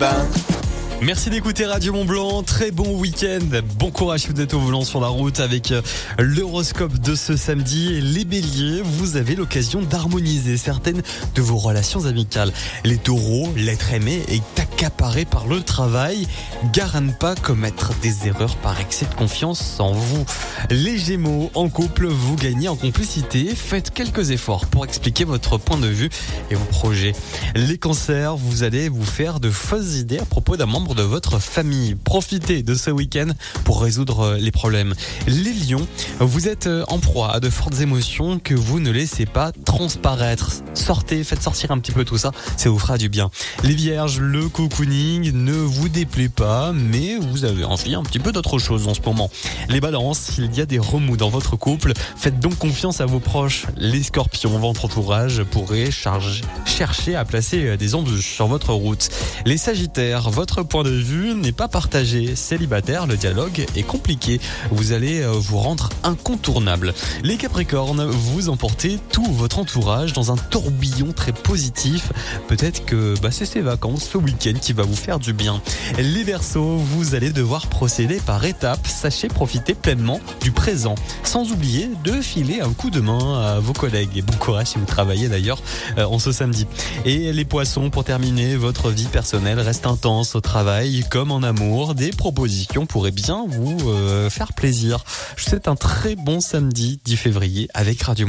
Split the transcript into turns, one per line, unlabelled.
bain.
Merci d'écouter Radio Mont Blanc. Très bon week-end. Bon courage vous êtes au volant sur la route avec euh, l'horoscope de ce samedi. Les béliers, vous avez l'occasion d'harmoniser certaines de vos relations amicales. Les taureaux, l'être aimé est accaparé par le travail. Gare ne pas commettre des erreurs par excès de confiance en vous. Les gémeaux, en couple, vous gagnez en complicité. Faites quelques efforts pour expliquer votre point de vue et vos projets. Les cancers, vous allez vous faire de fausses idées à propos d'un membre de votre famille. Profitez de ce week-end pour résoudre les problèmes. Les lions, vous êtes en proie à de fortes émotions que vous ne laissez pas transparaître. Sortez, faites sortir un petit peu tout ça, ça vous fera du bien. Les vierges, le cocooning ne vous déplaît pas, mais vous avez envie un petit peu d'autre chose en ce moment. Les balances, il y a des remous dans votre couple, faites donc confiance à vos proches. Les scorpions, votre entourage pourrait charger, chercher à placer des embûches sur votre route. Les sagittaires, votre point de vue n'est pas partagé. Célibataire, le dialogue est compliqué. Vous allez vous rendre incontournable. Les Capricornes, vous emportez tout votre entourage dans un tourbillon très positif. Peut-être que bah, c'est ces vacances, ce week-end qui va vous faire du bien. Les Verseaux, vous allez devoir procéder par étapes. Sachez profiter pleinement du présent, sans oublier de filer un coup de main à vos collègues. Et bon courage si vous travaillez d'ailleurs euh, en ce samedi. Et les Poissons, pour terminer, votre vie personnelle reste intense au travail comme en amour, des propositions pourraient bien vous euh, faire plaisir. Je vous souhaite un très bon samedi 10 février avec Radio